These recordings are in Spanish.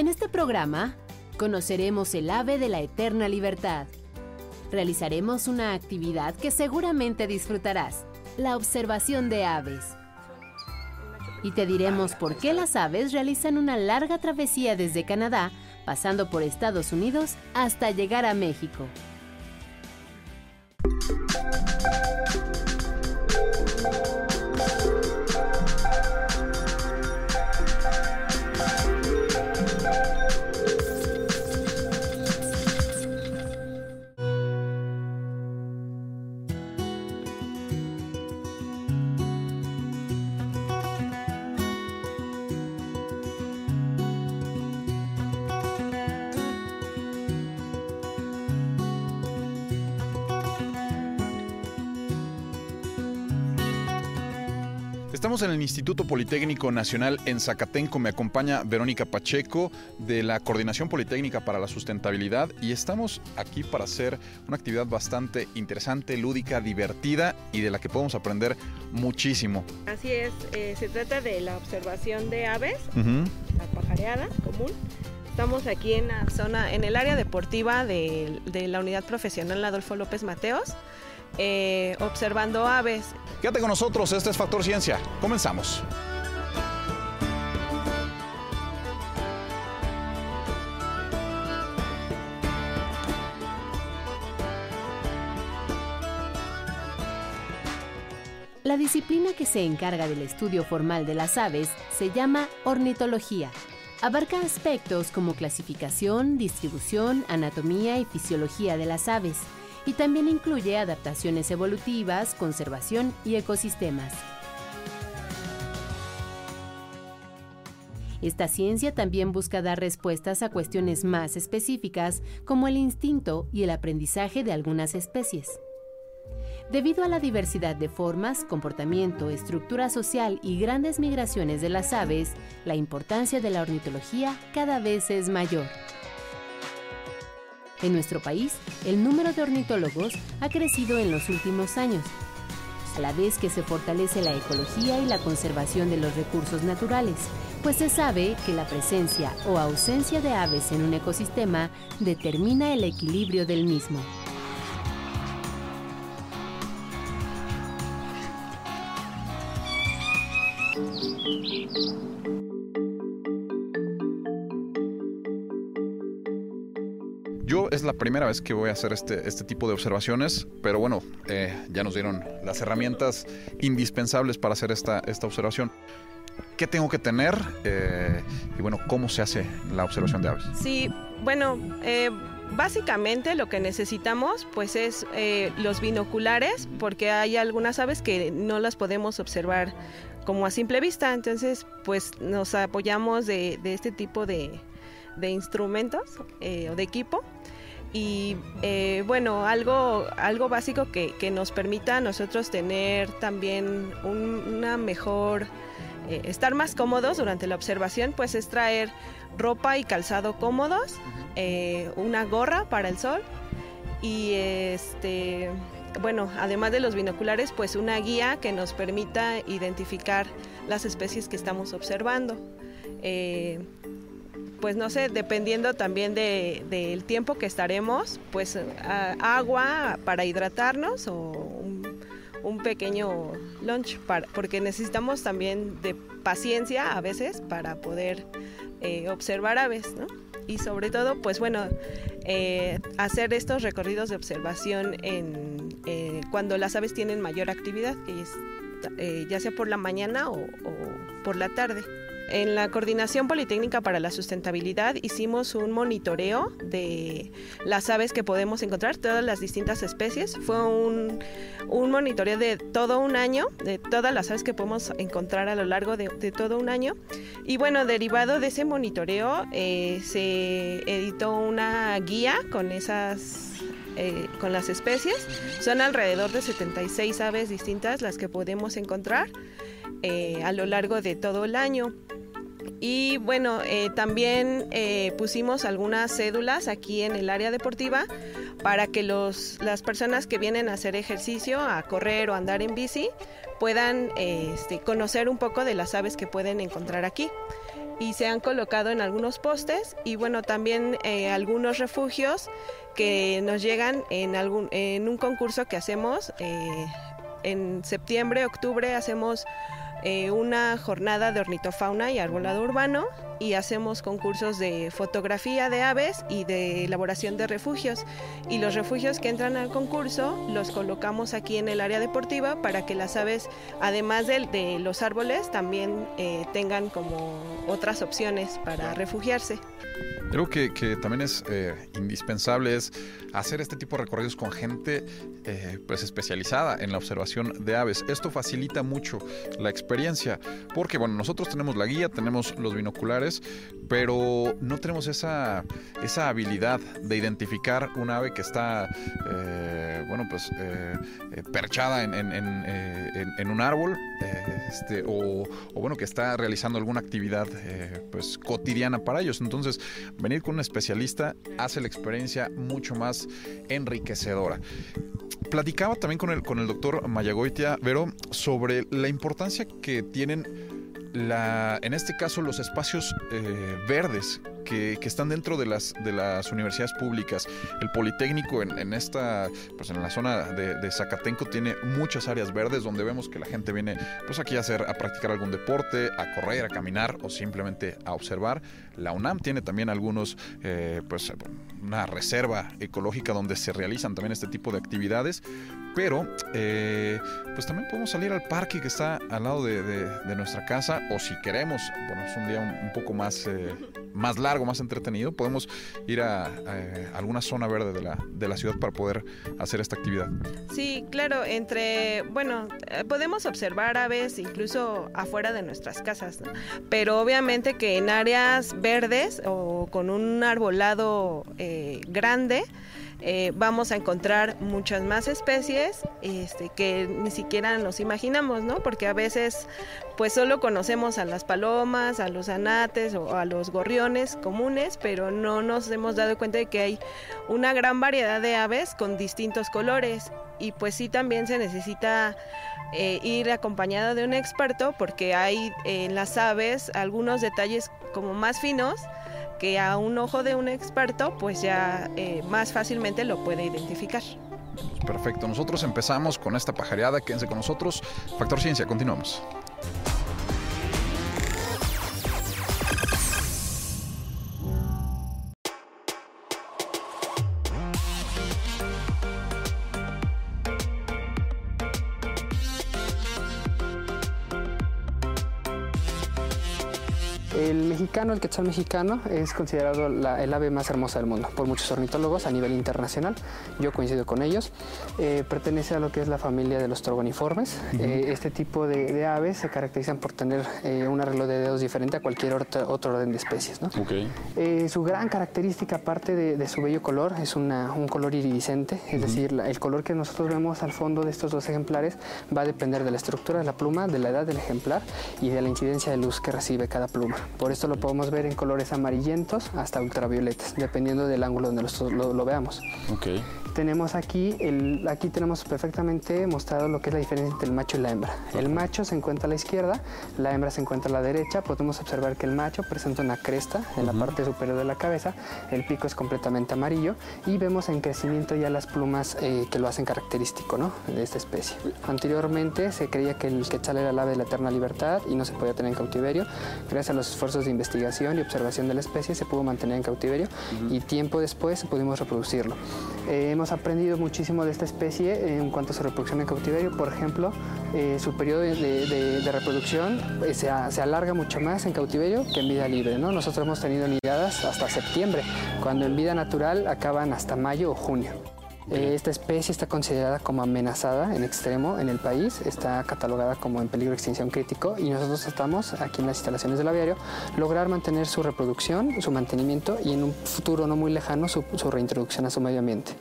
En este programa conoceremos el ave de la eterna libertad. Realizaremos una actividad que seguramente disfrutarás, la observación de aves. Y te diremos por qué las aves realizan una larga travesía desde Canadá, pasando por Estados Unidos hasta llegar a México. Estamos en el Instituto Politécnico Nacional en Zacatenco. Me acompaña Verónica Pacheco de la Coordinación Politécnica para la Sustentabilidad y estamos aquí para hacer una actividad bastante interesante, lúdica, divertida y de la que podemos aprender muchísimo. Así es, eh, se trata de la observación de aves, la pajareada común. Estamos aquí en la zona, en el área deportiva de, de la unidad profesional Adolfo López Mateos. Eh, observando aves. Quédate con nosotros, este es Factor Ciencia. Comenzamos. La disciplina que se encarga del estudio formal de las aves se llama ornitología. Abarca aspectos como clasificación, distribución, anatomía y fisiología de las aves y también incluye adaptaciones evolutivas, conservación y ecosistemas. Esta ciencia también busca dar respuestas a cuestiones más específicas como el instinto y el aprendizaje de algunas especies. Debido a la diversidad de formas, comportamiento, estructura social y grandes migraciones de las aves, la importancia de la ornitología cada vez es mayor. En nuestro país, el número de ornitólogos ha crecido en los últimos años, a la vez que se fortalece la ecología y la conservación de los recursos naturales, pues se sabe que la presencia o ausencia de aves en un ecosistema determina el equilibrio del mismo. Es la primera vez que voy a hacer este, este tipo de observaciones, pero bueno, eh, ya nos dieron las herramientas indispensables para hacer esta, observación. ¿Qué tengo que tener? Eh, y bueno, ¿cómo se hace la observación de aves? Sí, bueno, eh, básicamente lo que necesitamos pues es los binoculares, porque hay algunas aves que no las podemos observar como a simple vista, entonces pues nos apoyamos de, de este tipo de, de instrumentos o de equipo y eh, bueno, algo, algo básico que, nos permita a nosotros tener también una mejor, eh, estar más cómodos durante la observación, pues es traer ropa y calzado cómodos, eh, una gorra para el sol y este, bueno, además de los binoculares, pues una guía que nos permita identificar las especies que estamos observando pues no sé, dependiendo también del tiempo que estaremos, pues agua para hidratarnos o un, pequeño lunch, para, porque necesitamos también de paciencia a veces para poder eh, observar aves, ¿no? Y sobre todo, pues bueno, eh, hacer estos recorridos de observación en, eh, cuando las aves tienen mayor actividad, que es ya sea por la mañana o por la tarde. En la Coordinación Politécnica para la Sustentabilidad hicimos un monitoreo de las aves que podemos encontrar, todas las distintas especies. Fue un, monitoreo de todo un año, de todas las aves que podemos encontrar a lo largo de, todo un año. Y bueno, derivado de ese monitoreo eh, se editó una guía con esas eh, con las especies. Son alrededor de 76 aves distintas las que podemos encontrar eh, a lo largo de todo el año. Y bueno, eh, también eh, pusimos algunas cédulas aquí en el área deportiva para que los, las personas que vienen a hacer ejercicio, a correr o andar en bici, puedan este, conocer un poco de las aves que pueden encontrar aquí. y se han colocado en algunos postes y bueno, también algunos refugios que nos llegan en, algún, en un concurso que hacemos. En septiembre, octubre hacemos eh, una jornada de ornitofauna y arbolado urbano y hacemos concursos de fotografía de aves y de elaboración de refugios. Y los refugios que entran al concurso los colocamos aquí en el área deportiva para que las aves, además de, los árboles, también eh, tengan como otras opciones para refugiarse. Creo que, también es eh, indispensable es hacer este tipo de recorridos con gente pues especializada en la observación de aves. Esto facilita mucho la experiencia porque bueno, nosotros tenemos la guía, tenemos los binoculares, pero no tenemos esa, esa habilidad de identificar un ave que está eh, bueno pues eh, eh, perchada en, en, un árbol este, o, o, bueno que está realizando alguna actividad pues cotidiana para ellos. Entonces, venir con un especialista hace la experiencia mucho más enriquecedora. Platicaba también con el, con el doctor Mayagoitia, Vero, sobre la importancia que tienen la, en este caso los espacios eh, verdes que, están dentro de las, de las universidades públicas. El Politécnico en, esta, pues en la zona de, Zacatenco tiene muchas áreas verdes donde vemos que la gente viene pues aquí a hacer, a practicar algún deporte, a correr, a caminar o simplemente a observar. La UNAM tiene también algunos, eh, pues una reserva ecológica donde se realizan también este tipo de actividades. Pero, eh, pues también podemos salir al parque que está al lado de, nuestra casa o si queremos, bueno, es un día un, poco más, eh, más largo, más entretenido, podemos ir a, alguna zona verde de la, de la ciudad para poder hacer esta actividad. Sí, claro, entre, bueno, eh, podemos observar aves incluso afuera de nuestras casas, pero obviamente que en áreas verdes o con un arbolado grande, eh, vamos a encontrar muchas más especies este, que ni siquiera nos imaginamos, ¿no? Porque a veces pues solo conocemos a las palomas, a los anates o a los gorriones comunes, pero no nos hemos dado cuenta de que hay una gran variedad de aves con distintos colores y pues sí también se necesita eh, ir acompañada de un experto porque hay en las aves algunos detalles como más finos que a un ojo de un experto pues ya eh, más fácilmente lo puede identificar. Perfecto, nosotros empezamos con esta pajareada, quédense con nosotros. Factor Ciencia, continuamos. El mexicano, el quetzal mexicano, es considerado el ave más hermosa del mundo por muchos ornitólogos a nivel internacional. Yo coincido con ellos. Eh, pertenece a lo que es la familia de los trogoniformes. Eh, este tipo de, aves se caracterizan por tener eh, un arreglo de dedos diferente a cualquier otro, orden de especies. su gran característica, aparte de, su bello color, es un color iridiscente, es decir, el color que nosotros vemos al fondo de estos dos ejemplares va a depender de la estructura de la pluma, de la edad del ejemplar y de la incidencia de luz que recibe cada pluma. Por esto lo podemos ver en colores amarillentos hasta ultravioletas, dependiendo del ángulo donde lo, veamos. Tenemos aquí, el, aquí tenemos perfectamente mostrado lo que es la diferencia entre el macho y la hembra. El macho se encuentra a la izquierda, la hembra se encuentra a la derecha. Podemos observar que el macho presenta una cresta en la parte superior de la cabeza, el pico es completamente amarillo y vemos en crecimiento ya las plumas eh, que lo hacen característico ¿no? de esta especie. Anteriormente se creía que el quetzal era el ave de la eterna libertad y no se podía tener en cautiverio. Gracias a los esfuerzos de investigación y observación de la especie se pudo mantener en cautiverio y tiempo después pudimos reproducirlo. Eh, hemos aprendido muchísimo de esta especie en cuanto a su reproducción en cautiverio. Por ejemplo, eh, su periodo de, reproducción eh, se, alarga mucho más en cautiverio que en vida libre. ¿no? Nosotros hemos tenido nidadas hasta septiembre, cuando en vida natural acaban hasta mayo o junio. Eh, esta especie está considerada como amenazada en extremo en el país, está catalogada como en peligro de extinción crítico y nosotros estamos aquí en las instalaciones del aviario lograr mantener su reproducción, su mantenimiento y en un futuro no muy lejano su reintroducción a su medio ambiente.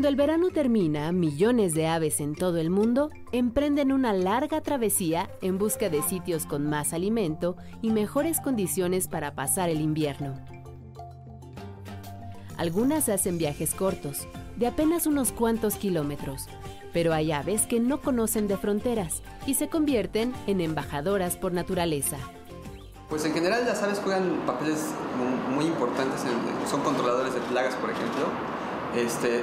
Cuando el verano termina, millones de aves en todo el mundo emprenden una larga travesía en busca de sitios con más alimento y mejores condiciones para pasar el invierno. Algunas hacen viajes cortos, de apenas unos cuantos kilómetros, Pero hay aves que no conocen de fronteras y se convierten en embajadoras por naturaleza. Pues en general las aves juegan papeles muy importantes, son controladores de plagas, por ejemplo. Este,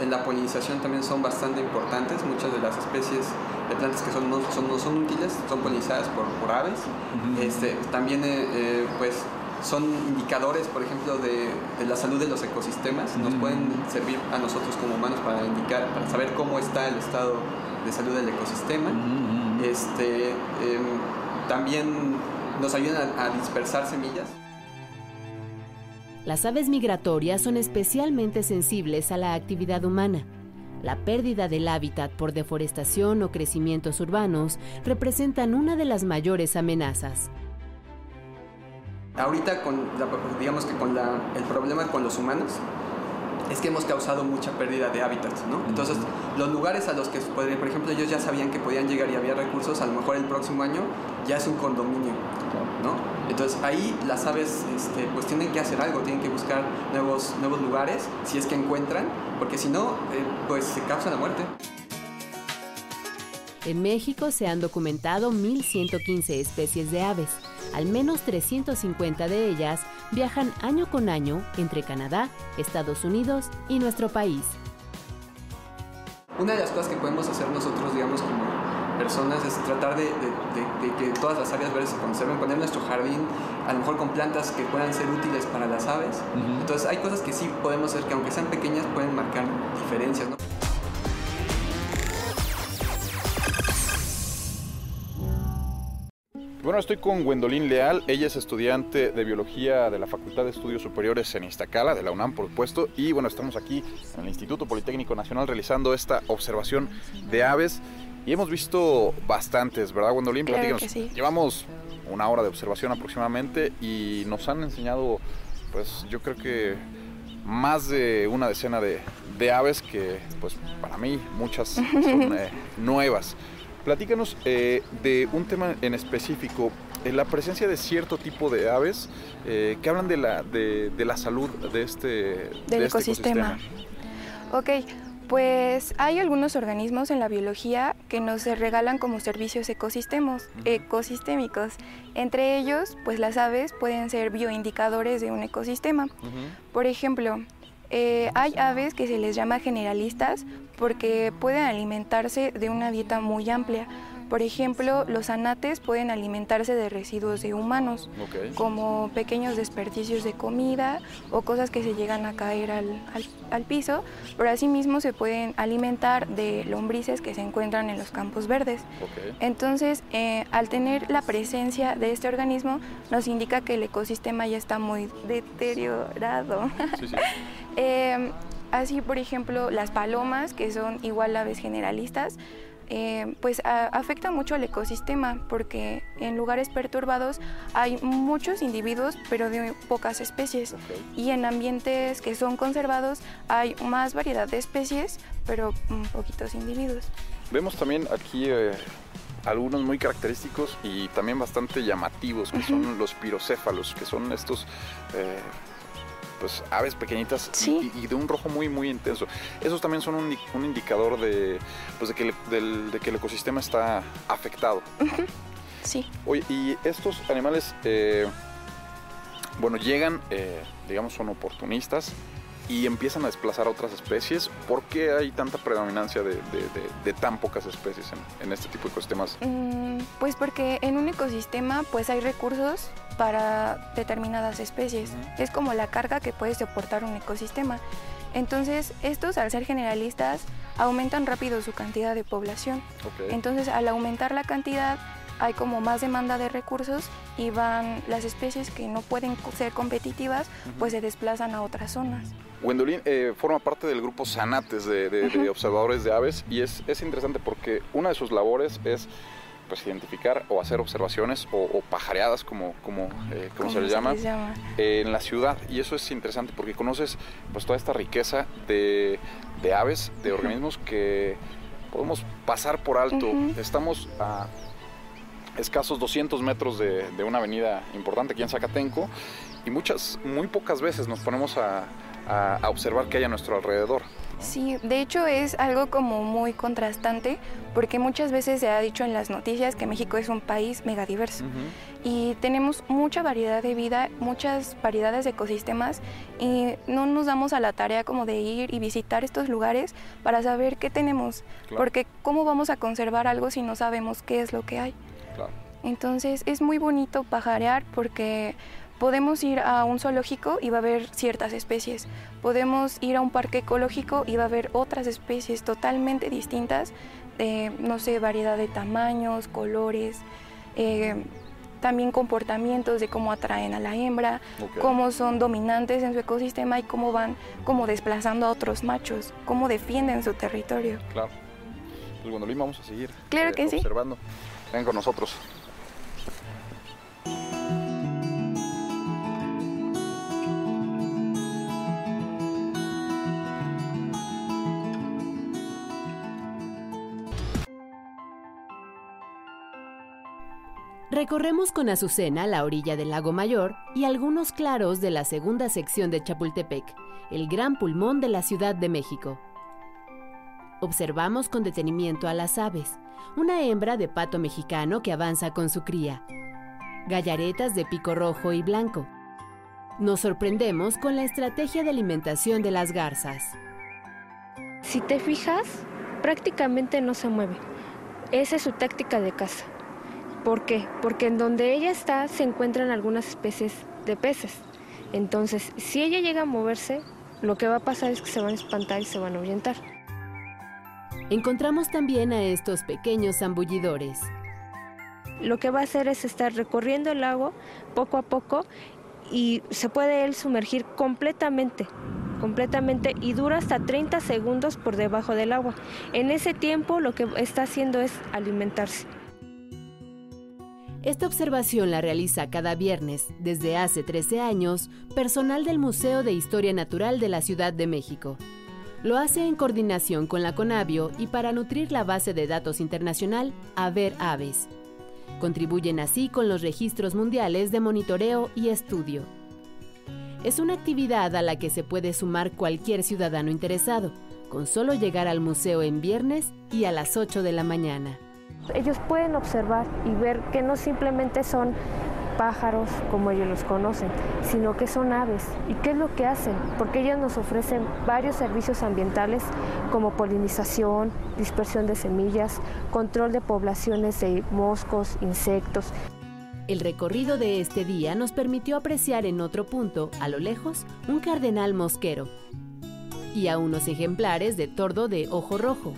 en la polinización también son bastante importantes, muchas de las especies de plantas que son, no, son, no son útiles son polinizadas por, por aves. este, también eh, eh, pues son indicadores, por ejemplo, de, de, la salud de los ecosistemas. Nos pueden servir a nosotros como humanos para indicar, para saber cómo está el estado de salud del ecosistema. este, em, también nos ayudan a, a dispersar semillas. Las aves migratorias son especialmente sensibles a la actividad humana. La pérdida del hábitat por deforestación o crecimientos urbanos representan una de las mayores amenazas. Ahorita, con digamos que con el problema con los humanos, es que hemos causado mucha pérdida de hábitats, ¿no? Entonces, los lugares a los que, por ejemplo, ellos ya sabían que podían llegar y había recursos, a lo mejor el próximo año ya es un condominio, ¿no? Entonces, ahí las aves, este, pues tienen que hacer algo, tienen que buscar nuevos, nuevos lugares, si es que encuentran, porque si no, eh, pues se causa la muerte. En México se han documentado 1.115 especies de aves. Al menos 350 de ellas viajan año con año entre Canadá, Estados Unidos y nuestro país. Una de las cosas que podemos hacer nosotros, digamos, como personas es tratar de, que todas las áreas verdes se conserven, poner nuestro jardín a lo mejor con plantas que puedan ser útiles para las aves. Entonces hay cosas que sí podemos hacer que aunque sean pequeñas pueden marcar diferencias. ¿no? Bueno, estoy con Gwendolyn Leal. Ella es estudiante de biología de la Facultad de Estudios Superiores en Iztacala, de la UNAM, por supuesto. Y bueno, estamos aquí en el Instituto Politécnico Nacional realizando esta observación de aves. Y hemos visto bastantes, ¿verdad, Gwendolyn? Claro sí. Llevamos una hora de observación aproximadamente y nos han enseñado, pues yo creo que más de una decena de, aves que, pues para mí, muchas son eh, nuevas. Platícanos eh, de un tema en específico, en la presencia de cierto tipo de aves eh, que hablan de la, de, la salud de este, Del este ecosistema. Ok, pues hay algunos organismos en la biología que nos regalan como servicios ecosistemas, ecosistémicos. Entre ellos, pues las aves pueden ser bioindicadores de un ecosistema. Por ejemplo, eh, hay aves que se les llama generalistas porque pueden alimentarse de una dieta muy amplia. Por ejemplo, los anates pueden alimentarse de residuos de humanos, como pequeños desperdicios de comida o cosas que se llegan a caer al, piso, pero asimismo se pueden alimentar de lombrices que se encuentran en los campos verdes. Entonces, eh, al tener la presencia de este organismo, nos indica que el ecosistema ya está muy deteriorado. Em, así, por ejemplo, las palomas, que son igual aves generalistas, eh, pues afecta mucho al ecosistema porque en lugares perturbados hay muchos individuos pero de pocas especies. Y en ambientes que son conservados hay más variedad de especies pero poquitos individuos. Vemos también aquí eh, algunos muy característicos y también bastante llamativos que son los pirocéfalos que son estos... Eh, pues aves pequeñitas y, de un rojo muy muy intenso. Esos también son un, indicador de, pues de, que el, de que el ecosistema está afectado. Sí. Oye, y estos animales, eh, bueno, llegan, eh, digamos, son oportunistas y empiezan a desplazar a otras especies. ¿Por qué hay tanta predominancia de, tan pocas especies en, este tipo de ecosistemas? Mm, pues porque en un ecosistema pues hay recursos para determinadas especies. Es como la carga que puede soportar un ecosistema. Entonces, estos al ser generalistas aumentan rápido su cantidad de población. Entonces, al aumentar la cantidad, hay como más demanda de recursos y van las especies que no pueden ser competitivas, pues se desplazan a otras zonas. Wendolin eh, forma parte del grupo Sanates de, observadores de aves y es, interesante porque una de sus labores es pues, identificar o hacer observaciones o, pajareadas, como, como, eh, se, les llama, en la ciudad. Y eso es interesante porque conoces pues, toda esta riqueza de, aves, de organismos que podemos pasar por alto. Estamos a escasos 200 metros de, de, una avenida importante aquí en Zacatenco y muchas, muy pocas veces nos ponemos a, a, observar qué hay a nuestro alrededor. Sí, de hecho es algo como muy contrastante porque muchas veces se ha dicho en las noticias que México es un país megadiverso y tenemos mucha variedad de vida, muchas variedades de ecosistemas y no nos damos a la tarea como de ir y visitar estos lugares para saber qué tenemos, porque cómo vamos a conservar algo si no sabemos qué es lo que hay. Entonces es muy bonito pajarear porque podemos ir a un zoológico y va a haber ciertas especies. Podemos ir a un parque ecológico y va a haber otras especies totalmente distintas, de, no sé, variedad de tamaños, colores, eh, también comportamientos de cómo atraen a la hembra, cómo son dominantes en su ecosistema y cómo van como desplazando a otros machos, cómo defienden su territorio. Claro. Pues bueno, vamos a seguir claro que observando. Ven con nosotros. Recorremos con Azucena la orilla del lago Mayor y algunos claros de la segunda sección de Chapultepec, el gran pulmón de la Ciudad de México. Observamos con detenimiento a las aves, una hembra de pato mexicano que avanza con su cría, gallaretas de pico rojo y blanco. Nos sorprendemos con la estrategia de alimentación de las garzas. Si te fijas, prácticamente no se mueve. Esa es su táctica de caza. ¿Por qué? Porque en donde ella está se encuentran algunas especies de peces. Entonces, si ella llega a moverse, lo que va a pasar es que se van a espantar y se van a ahuyentar. Encontramos también a estos pequeños zambullidores. Lo que va a hacer es estar recorriendo el lago poco a poco y se puede él sumergir completamente, completamente y dura hasta 30 segundos por debajo del agua. En ese tiempo lo que está haciendo es alimentarse. Esta observación la realiza cada viernes, desde hace 13 años, personal del Museo de Historia Natural de la Ciudad de México. Lo hace en coordinación con la Conavio y para nutrir la base de datos internacional A Ver Aves. Contribuyen así con los registros mundiales de monitoreo y estudio. Es una actividad a la que se puede sumar cualquier ciudadano interesado, con solo llegar al museo en viernes y a las 8 de la mañana. Ellos pueden observar y ver que no simplemente son pájaros como ellos los conocen, sino que son aves. ¿Y qué es lo que hacen? Porque ellos nos ofrecen varios servicios ambientales como polinización, dispersión de semillas, control de poblaciones de moscos, insectos. El recorrido de este día nos permitió apreciar en otro punto, a lo lejos, un cardenal mosquero y a unos ejemplares de tordo de ojo rojo.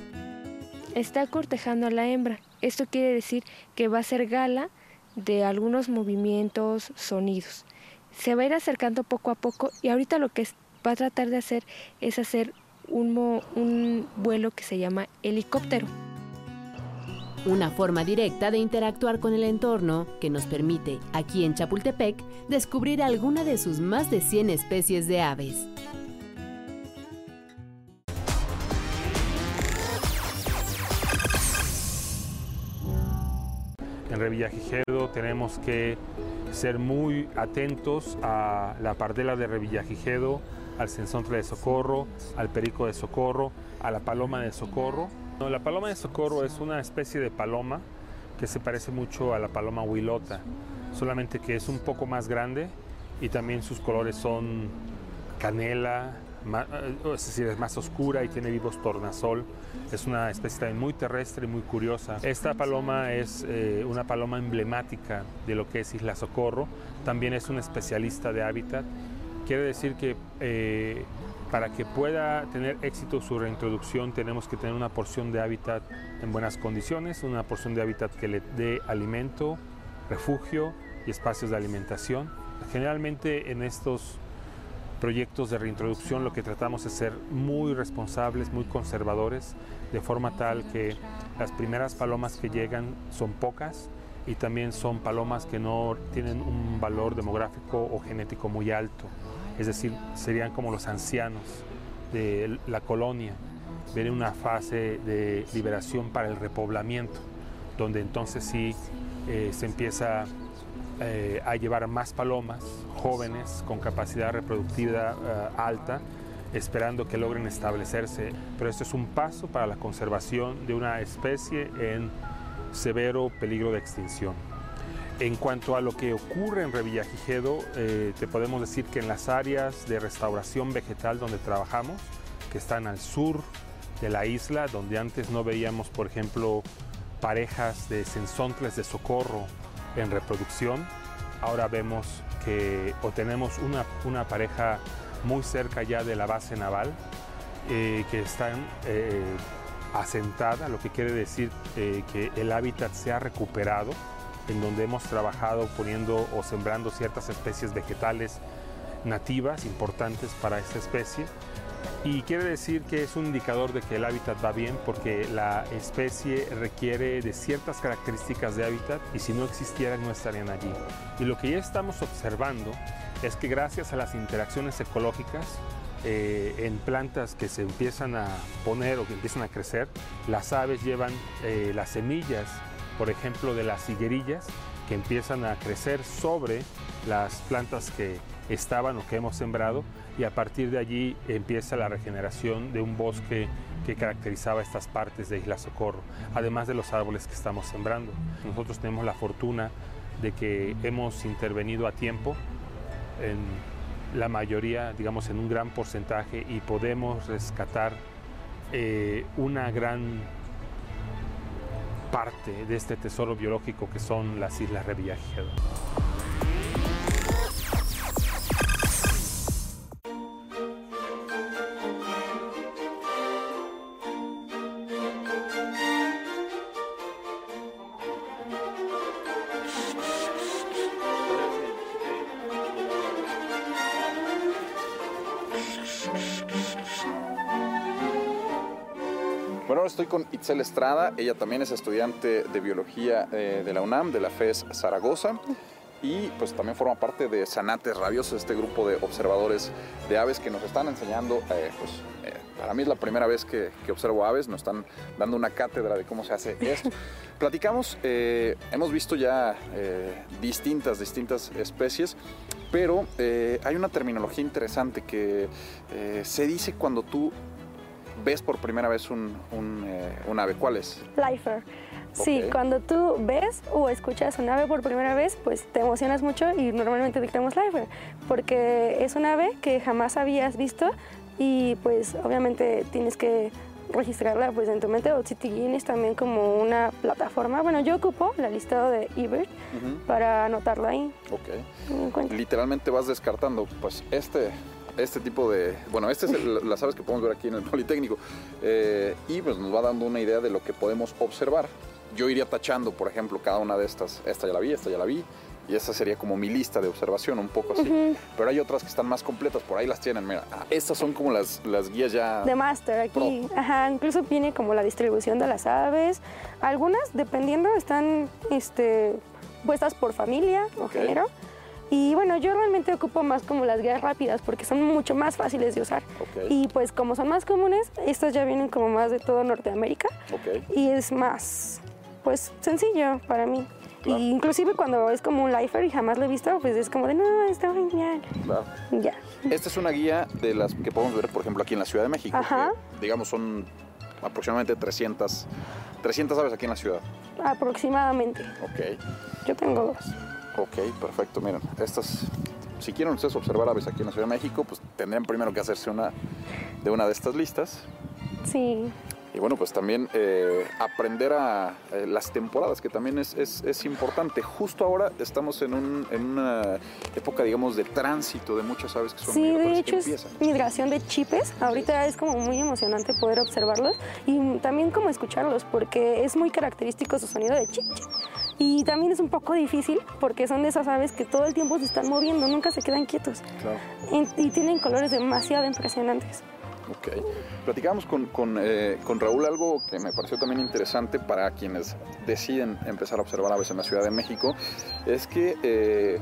Está cortejando a la hembra esto quiere decir que va a ser gala de algunos movimientos, sonidos. Se va a ir acercando poco a poco y ahorita lo que va a tratar de hacer es hacer un, un vuelo que se llama helicóptero. Una forma directa de interactuar con el entorno que nos permite, aquí en Chapultepec, descubrir alguna de sus más de 100 especies de aves. Revillagigedo tenemos que ser muy atentos a la pardela de Revillagigedo, al censontle de socorro, al perico de socorro, a la paloma de socorro. la paloma de socorro es una especie de paloma que se parece mucho a la paloma huilota, solamente que es un poco más grande y también sus colores son canela, eh, es decir, es más oscura y tiene vivos tornasol. Es una especie también muy terrestre y muy curiosa. Esta paloma es eh, una paloma emblemática de lo que es Isla Socorro. También es un especialista de hábitat. Quiere decir que eh, para que pueda tener éxito su reintroducción tenemos que tener una porción de hábitat en buenas condiciones, una porción de hábitat que le dé alimento, refugio y espacios de alimentación. Generalmente en estos proyectos de reintroducción lo que tratamos es ser muy responsables, muy conservadores, de forma tal que las primeras palomas que llegan son pocas y también son palomas que no tienen un valor demográfico o genético muy alto, es decir, serían como los ancianos de la colonia. Viene una fase de liberación para el repoblamiento, donde entonces sí eh, se empieza eh, a llevar más palomas jóvenes con capacidad reproductiva eh, alta esperando que logren establecerse, pero esto es un paso para la conservación de una especie en severo peligro de extinción. En cuanto a lo que ocurre en Revillagigedo, eh, te podemos decir que en las áreas de restauración vegetal donde trabajamos, que están al sur de la isla, donde antes no veíamos, por ejemplo, parejas de sensontles de socorro en reproducción, ahora vemos que o tenemos una, una pareja muy cerca ya de la base naval, eh, que están eh, asentada, lo que quiere decir eh, que el hábitat se ha recuperado, en donde hemos trabajado poniendo o sembrando ciertas especies vegetales nativas importantes para esta especie. Y quiere decir que es un indicador de que el hábitat va bien porque la especie requiere de ciertas características de hábitat y si no existieran no estarían allí. Y lo que ya estamos observando es que gracias a las interacciones ecológicas eh, en plantas que se empiezan a poner o que empiezan a crecer, las aves llevan eh, las semillas, por ejemplo, de las higuerillas, que empiezan a crecer sobre las plantas que estaban o que hemos sembrado y a partir de allí empieza la regeneración de un bosque que caracterizaba estas partes de Isla Socorro, además de los árboles que estamos sembrando. Nosotros tenemos la fortuna de que hemos intervenido a tiempo en la mayoría, digamos en un gran porcentaje y podemos rescatar eh, una gran parte de este tesoro biológico que son las Islas Revillagigedo. Estoy con Itzel Estrada, ella también es estudiante de biología eh, de la UNAM, de la FES Zaragoza, y pues también forma parte de Zanates Rabiosos, este grupo de observadores de aves que nos están enseñando, eh, pues eh, para mí es la primera vez que, que observo aves, nos están dando una cátedra de cómo se hace esto. Platicamos, hemos visto ya distintas, distintas especies, pero hay una terminología interesante que se dice cuando tú ves por primera vez un, un, eh, un ave. ¿Cuál es? Lifer. Sí, Ok. cuando tú ves o escuchas un ave por primera vez, pues te emocionas mucho y normalmente dictamos Lifer, porque es un ave que jamás habías visto y pues obviamente tienes que registrarla pues en tu mente o si tienes también como una plataforma. Bueno, yo ocupo la listado de eBird para anotarlo ahí. Ok. Literalmente vas descartando, pues este, este tipo de, bueno, este es el- las aves que podemos ver aquí en el Politécnico eh, y pues nos va dando una idea de lo que podemos observar. Yo iría tachando, por ejemplo, cada una de estas. Esta ya la vi, esta ya la vi. Y esa sería como mi lista de observación, un poco así. Ujú. Pero hay otras que están más completas, por ahí las tienen, mira. Ah, estas son como las, las guías ya... De Master aquí, ajá, incluso viene como la distribución de las aves. Algunas, dependiendo, están este, puestas por familia o Ok. género. Y bueno, yo realmente ocupo más como las guías rápidas porque son mucho más fáciles de usar. Y pues como son más comunes, estas ya vienen como más de todo Norteamérica Ok. y es más, pues sencillo para mí. Claro. Y inclusive cuando es como un lifer y jamás lo he visto, pues es como de, no, está genial. Claro. Ya. Esta es una guía de las que podemos ver, por ejemplo, aquí en la Ciudad de México. Ajá. que, digamos, son aproximadamente 300, 300 aves aquí en la ciudad. Aproximadamente. Ok. Yo tengo dos. Ok, perfecto. Miren, estas, si quieren ustedes observar aves aquí en la Ciudad de México, pues tendrían primero que hacerse una de una de estas listas. Sí. Y bueno, pues también eh, aprender a eh, las temporadas, que también es, es- es importante. Justo ahora estamos en, un- en una época, digamos, de tránsito de muchas aves que son Sí, de hecho es empiezan. migración de chipes. Ahorita es como muy emocionante poder observarlos y también como escucharlos porque es muy característico su sonido de chip chip. Y también es un poco difícil porque son de esas aves que todo el tiempo se están moviendo, nunca se quedan quietos. Claro. Y, y tienen colores demasiado impresionantes. Ok. Platicábamos con, con, eh, con Raúl algo que me pareció también interesante para quienes deciden empezar a observar aves en la Ciudad de México, es que eh,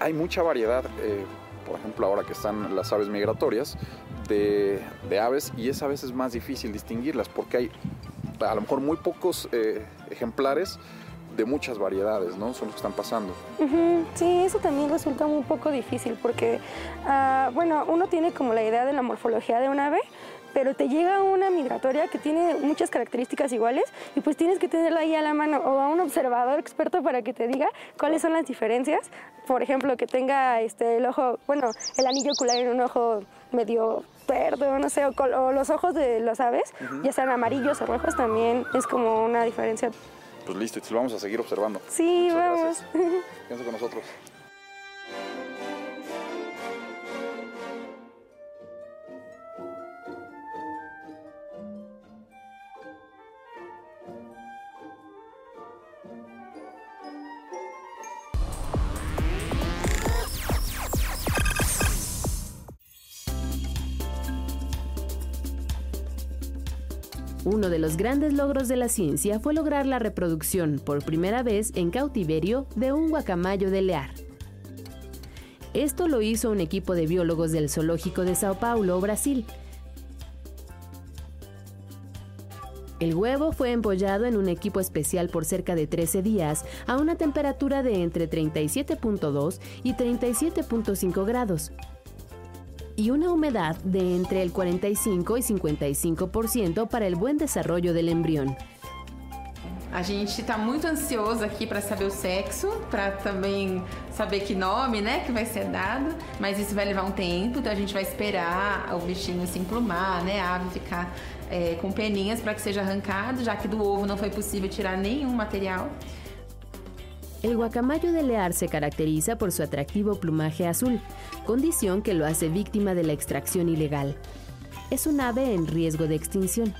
hay mucha variedad, eh, por ejemplo ahora que están las aves migratorias, de, de aves y es a veces más difícil distinguirlas porque hay a lo mejor muy pocos eh, ejemplares de muchas variedades, ¿no? Son los que están pasando. Sí, eso también resulta un poco difícil porque, ah, bueno, uno tiene como la idea de la morfología de un ave, pero te llega una migratoria que tiene muchas características iguales y pues tienes que tenerla ahí a la mano o a un observador experto para que te diga cuáles son las diferencias. Por ejemplo, que tenga este, el ojo, bueno, el anillo ocular en un ojo medio verde, no sé, o, los ojos de las aves, ya sean amarillos o rojos, también es como una diferencia. Pues listo, y vamos a seguir observando. Sí, vamos. Quédense con nosotros. Uno de los grandes logros de la ciencia fue lograr la reproducción, por primera vez en cautiverio, de un guacamayo de lear. Esto lo hizo un equipo de biólogos del Zoológico de Sao Paulo, Brasil. El huevo fue empollado en un equipo especial por cerca de 13 días a una temperatura de entre 37.2 y 37.5 grados y una humedad de entre el 45 y 55% para el buen desarrollo del embrión. A gente está muito ansioso aqui para saber o sexo, para também saber que nome, né, que vai ser dado, mas isso vai levar um tempo, então a gente vai esperar o bichinho se emplumar, né, a ave ficar é, com peninhas para que seja arrancado, já que do ovo não foi possível tirar nenhum material. El guacamayo de Lear se caracteriza por su atractivo plumaje azul, condición que lo hace víctima de la extracción ilegal. Es un ave en riesgo de extinción.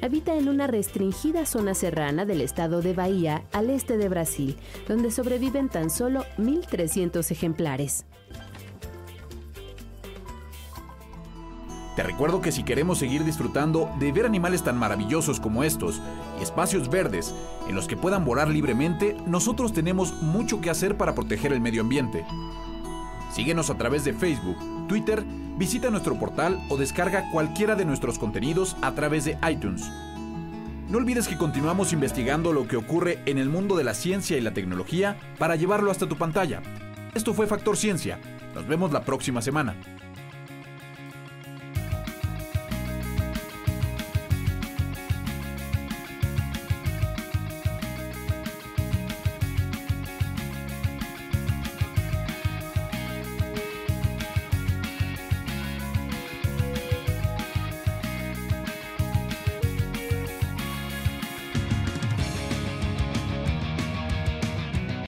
Habita en una restringida zona serrana del estado de Bahía, al este de Brasil, donde sobreviven tan solo 1.300 ejemplares. Te recuerdo que si queremos seguir disfrutando de ver animales tan maravillosos como estos y espacios verdes en los que puedan volar libremente, nosotros tenemos mucho que hacer para proteger el medio ambiente. Síguenos a través de Facebook, Twitter, visita nuestro portal o descarga cualquiera de nuestros contenidos a través de iTunes. No olvides que continuamos investigando lo que ocurre en el mundo de la ciencia y la tecnología para llevarlo hasta tu pantalla. Esto fue Factor Ciencia. Nos vemos la próxima semana.